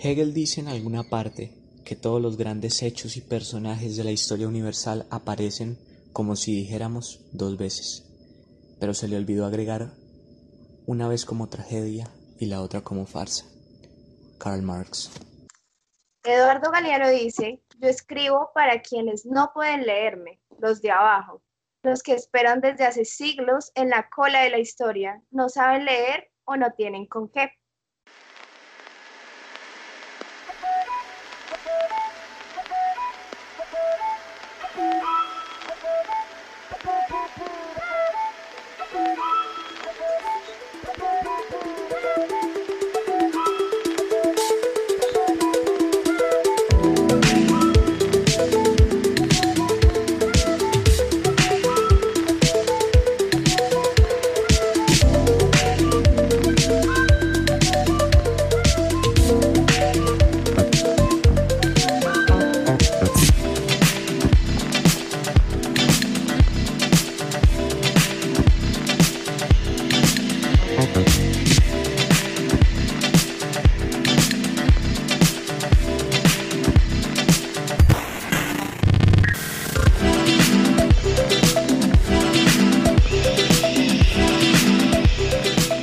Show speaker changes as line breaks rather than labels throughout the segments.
Hegel dice en alguna parte que todos los grandes hechos y personajes de la historia universal aparecen como si dijéramos dos veces, pero se le olvidó agregar una vez como tragedia y la otra como farsa. Karl Marx.
Eduardo Galeano dice, yo escribo para quienes no pueden leerme, los de abajo, los que esperan desde hace siglos en la cola de la historia, no saben leer o no tienen con qué.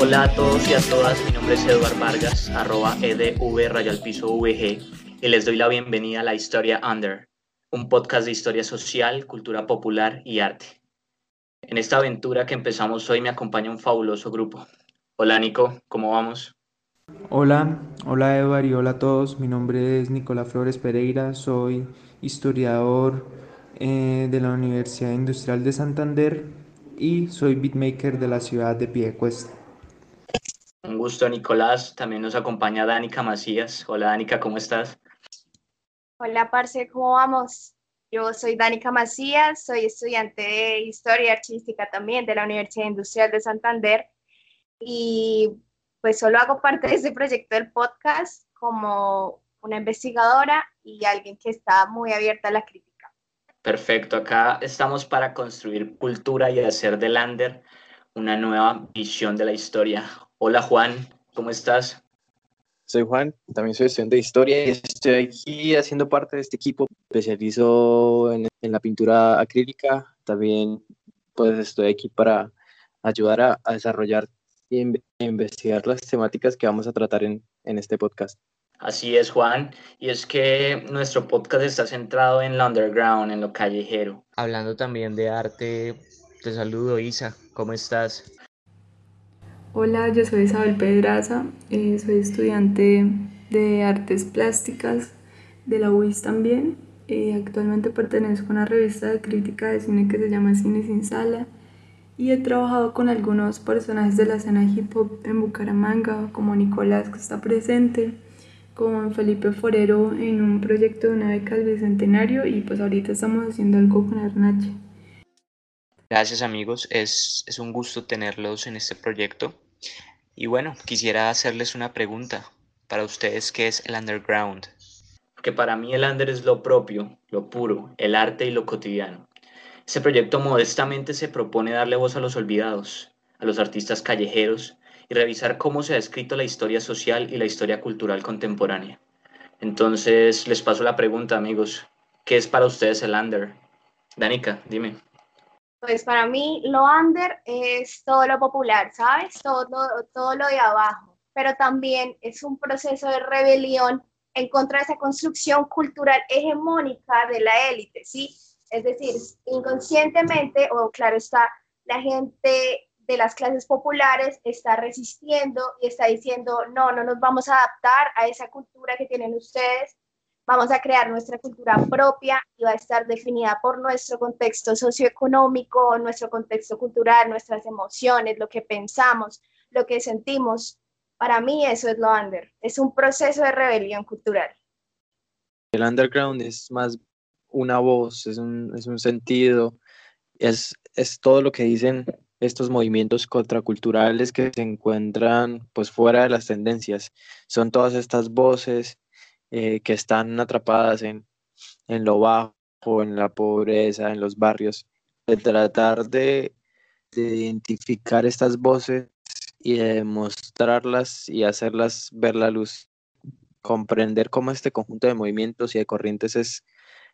Hola a todos y a todas, mi nombre es Eduard Vargas, arroba edv rayal piso vg, y les doy la bienvenida a La Historia Under, un podcast de historia social, cultura popular y arte. En esta aventura que empezamos hoy me acompaña un fabuloso grupo. Hola Nico, ¿cómo vamos?
Hola, hola Eduard y hola a todos, mi nombre es Nicolás Flores Pereira, soy historiador eh, de la Universidad Industrial de Santander y soy beatmaker de la ciudad de Piedecuesta.
Gusto, Nicolás. También nos acompaña Danica Macías. Hola, Danica, ¿cómo estás?
Hola, Parce, ¿cómo vamos? Yo soy Danica Macías, soy estudiante de Historia Artística también de la Universidad Industrial de Santander y pues solo hago parte de este proyecto del podcast como una investigadora y alguien que está muy abierta a la crítica.
Perfecto, acá estamos para construir cultura y hacer de Lander una nueva visión de la historia. Hola Juan, ¿cómo estás?
Soy Juan, también soy estudiante de historia y estoy aquí haciendo parte de este equipo. Especializo en, en la pintura acrílica. También pues estoy aquí para ayudar a, a desarrollar e in- investigar las temáticas que vamos a tratar en, en este podcast.
Así es, Juan. Y es que nuestro podcast está centrado en lo underground, en lo callejero.
Hablando también de arte, te saludo Isa, ¿cómo estás?
Hola, yo soy Isabel Pedraza, eh, soy estudiante de artes plásticas de la UIS también. Eh, actualmente pertenezco a una revista de crítica de cine que se llama Cine Sin Sala y he trabajado con algunos personajes de la escena hip hop en Bucaramanga, como Nicolás que está presente, como Felipe Forero en un proyecto de una beca del Bicentenario y pues ahorita estamos haciendo algo con Arnache.
Gracias amigos, es, es un gusto tenerlos en este proyecto. Y bueno, quisiera hacerles una pregunta para ustedes, ¿qué es el underground?
Porque para mí el under es lo propio, lo puro, el arte y lo cotidiano. Este proyecto modestamente se propone darle voz a los olvidados, a los artistas callejeros y revisar cómo se ha escrito la historia social y la historia cultural contemporánea. Entonces, les paso la pregunta, amigos. ¿Qué es para ustedes el under? Danica, dime.
Pues para mí lo under es todo lo popular, ¿sabes? Todo, todo lo de abajo, pero también es un proceso de rebelión en contra de esa construcción cultural hegemónica de la élite, ¿sí? Es decir, inconscientemente, o claro está, la gente de las clases populares está resistiendo y está diciendo, no, no nos vamos a adaptar a esa cultura que tienen ustedes, vamos a crear nuestra cultura propia y va a estar definida por nuestro contexto socioeconómico, nuestro contexto cultural, nuestras emociones, lo que pensamos, lo que sentimos. Para mí eso es lo under, es un proceso de rebelión cultural.
El underground es más una voz, es un, es un sentido, es, es todo lo que dicen estos movimientos contraculturales que se encuentran pues fuera de las tendencias. Son todas estas voces eh, que están atrapadas en, en lo bajo, en la pobreza, en los barrios. De tratar de, de identificar estas voces y de mostrarlas y hacerlas ver la luz comprender cómo este conjunto de movimientos y de corrientes es,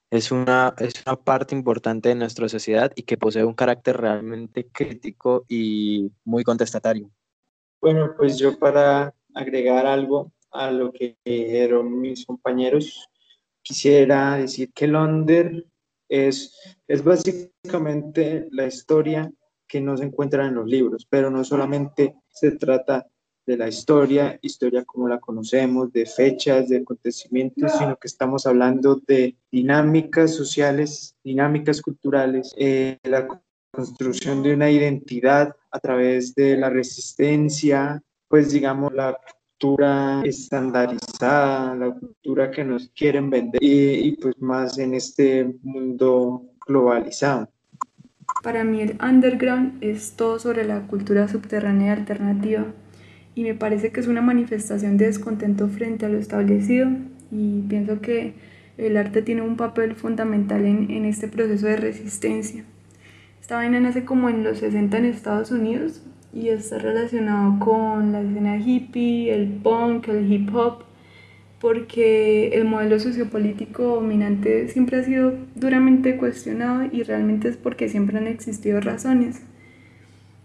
es, una, es una parte importante de nuestra sociedad y que posee un carácter realmente crítico y muy contestatario.
Bueno, pues yo para agregar algo a lo que dijeron mis compañeros, quisiera decir que Londres es, es básicamente la historia que no se encuentra en los libros, pero no solamente se trata de la historia, historia como la conocemos, de fechas, de acontecimientos, sino que estamos hablando de dinámicas sociales, dinámicas culturales, eh, la construcción de una identidad a través de la resistencia, pues digamos la cultura estandarizada, la cultura que nos quieren vender y, y pues más en este mundo globalizado.
Para mí el underground es todo sobre la cultura subterránea alternativa y me parece que es una manifestación de descontento frente a lo establecido y pienso que el arte tiene un papel fundamental en, en este proceso de resistencia. Esta vaina nace como en los 60 en Estados Unidos y está relacionado con la escena hippie, el punk, el hip hop porque el modelo sociopolítico dominante siempre ha sido duramente cuestionado y realmente es porque siempre han existido razones.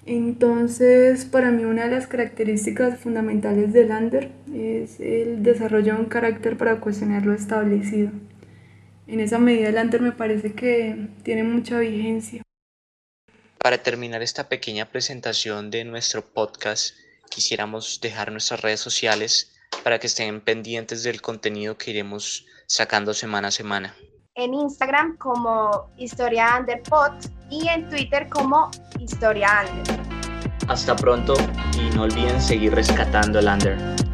Entonces, para mí una de las características fundamentales del Lander es el desarrollo de un carácter para cuestionar lo establecido. En esa medida el Lander me parece que tiene mucha vigencia.
Para terminar esta pequeña presentación de nuestro podcast, quisiéramos dejar nuestras redes sociales para que estén pendientes del contenido que iremos sacando semana a semana.
En Instagram como Historia Underpod y en Twitter como Historia Under.
Hasta pronto y no olviden seguir rescatando el Under.